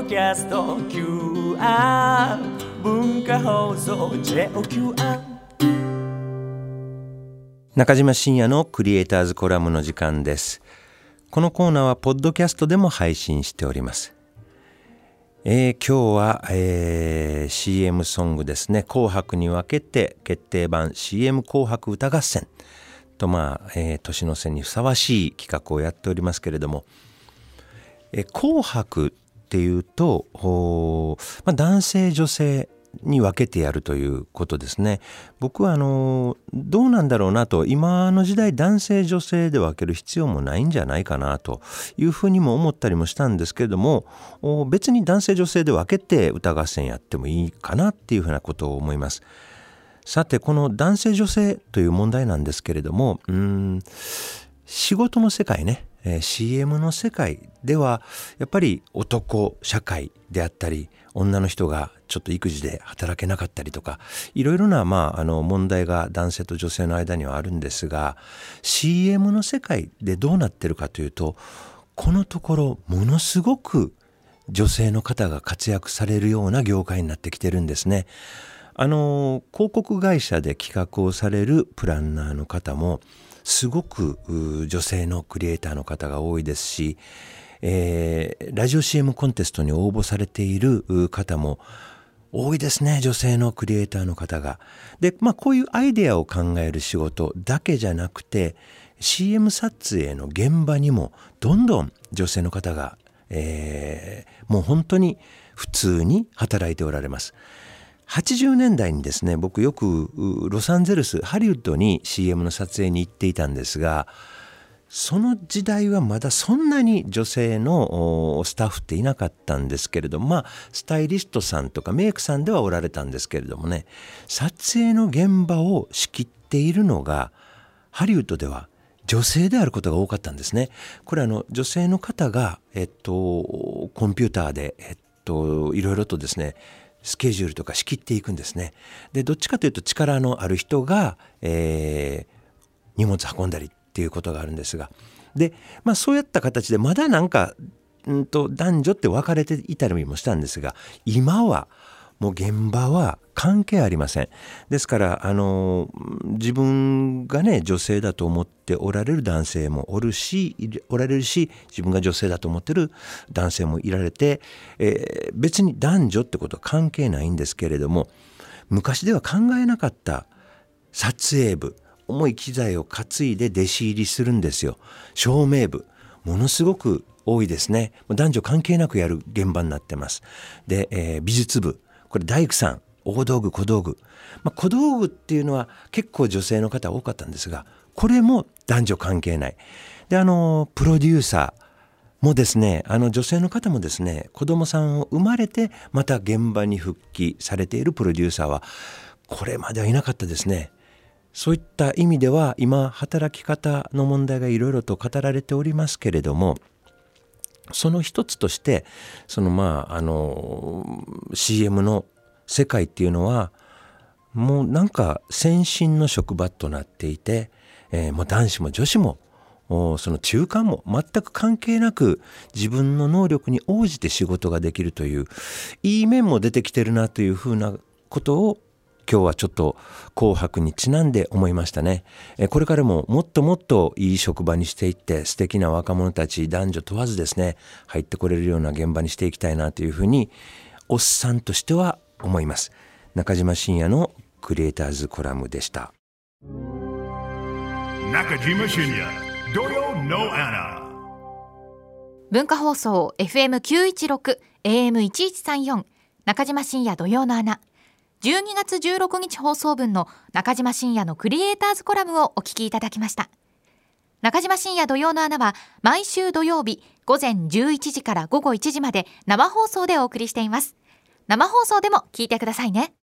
ドキャスト QR 文化放送 JOQR 中島信也のクリエイターズコラムの時間です。このコーナーはポッドキャストでも配信しております。えー、今日は、えー、CM ソングですね「紅白」に分けて決定版 CM 紅白歌合戦。とまあ、えー、年の瀬にふさわしい企画をやっておりますけれども「えー、紅白」っていうと、まあ、男性女性に分けてやるということですね。僕はあのどうなんだろうなと今の時代男性女性で分ける必要もないんじゃないかなというふうにも思ったりもしたんですけれども別に男性女性で分けて歌合戦やってもいいかなっていうふうなことを思います。さてこの男性女性という問題なんですけれどもうん仕事の世界ね、えー、CM の世界ではやっぱり男社会であったり女の人がちょっと育児で働けなかったりとかいろいろな、まあ、あの問題が男性と女性の間にはあるんですが CM の世界でどうなってるかというとこのところものすごく女性の方が活躍されるような業界になってきてるんですね。あの広告会社で企画をされるプランナーの方もすごく女性のクリエイターの方が多いですしえー、ラジオ CM コンテストに応募されている方も多いですね女性のクリエイターの方が。でまあこういうアイデアを考える仕事だけじゃなくて CM 撮影の現場にもどんどん女性の方が、えー、もう本当に普通に働いておられます。80年代にですね僕よくロサンゼルスハリウッドに CM の撮影に行っていたんですがその時代はまだそんなに女性のスタッフっていなかったんですけれどもまあスタイリストさんとかメイクさんではおられたんですけれどもね撮影の現場を仕切っているのがハリウッドでは女性であることが多かったんですね。これあの女性の方が、えっと、コンピューターで、えっと、いろいろとですねスケジュールとか仕切っていくんですね。でどっちかというと力のある人が、えー、荷物運んだりっていうことがあるんですがで、まあ、そうやった形でまだなんか、うんと、男女って分かれていたりもしたんですが今はもう現場は関係ありません。ですからあの自分がね女性だと思っておられる男性もおるしおられるし自分が女性だと思ってる男性もいられて、えー、別に男女ってことは関係ないんですけれども昔では考えなかった撮影部重い機材を担いで弟子入りするんですよ。照明部。ものすごく多いですね。男女関係なくやる現場になってます。で、えー、美術部。これ大工さん。大道具小道具、まあ、小道具っていうのは結構女性の方多かったんですがこれも男女関係ない。であのプロデューサーもですねあの女性の方もですね子供さんを生まれてまた現場に復帰されているプロデューサーはこれまではいなかったですね。そういった意味では今働き方の問題がいろいろと語られておりますけれどもその一つとしてそのまああの CM の世界っていうのはもうなんか先進の職場となっていて、えー、もう男子も女子もその中間も全く関係なく自分の能力に応じて仕事ができるといういい面も出てきてるなというふうなことを今日はちょっと紅白にちなんで思いましたね。これからももっともっといい職場にしていって素敵な若者たち男女問わずですね入ってこれるような現場にしていきたいなというふうにおっさんとしては思います。中島信也のクリエイターズコラムでした。中島信也土曜のアナ文化放送 FM916 AM1134 中島信也土曜の穴12月16日放送分の中島深也のクリエイターズコラムをお聞きいただきました。中島深也土曜の穴は毎週土曜日午前11時から午後1時まで生放送でお送りしています。生放送でも聞いてくださいね。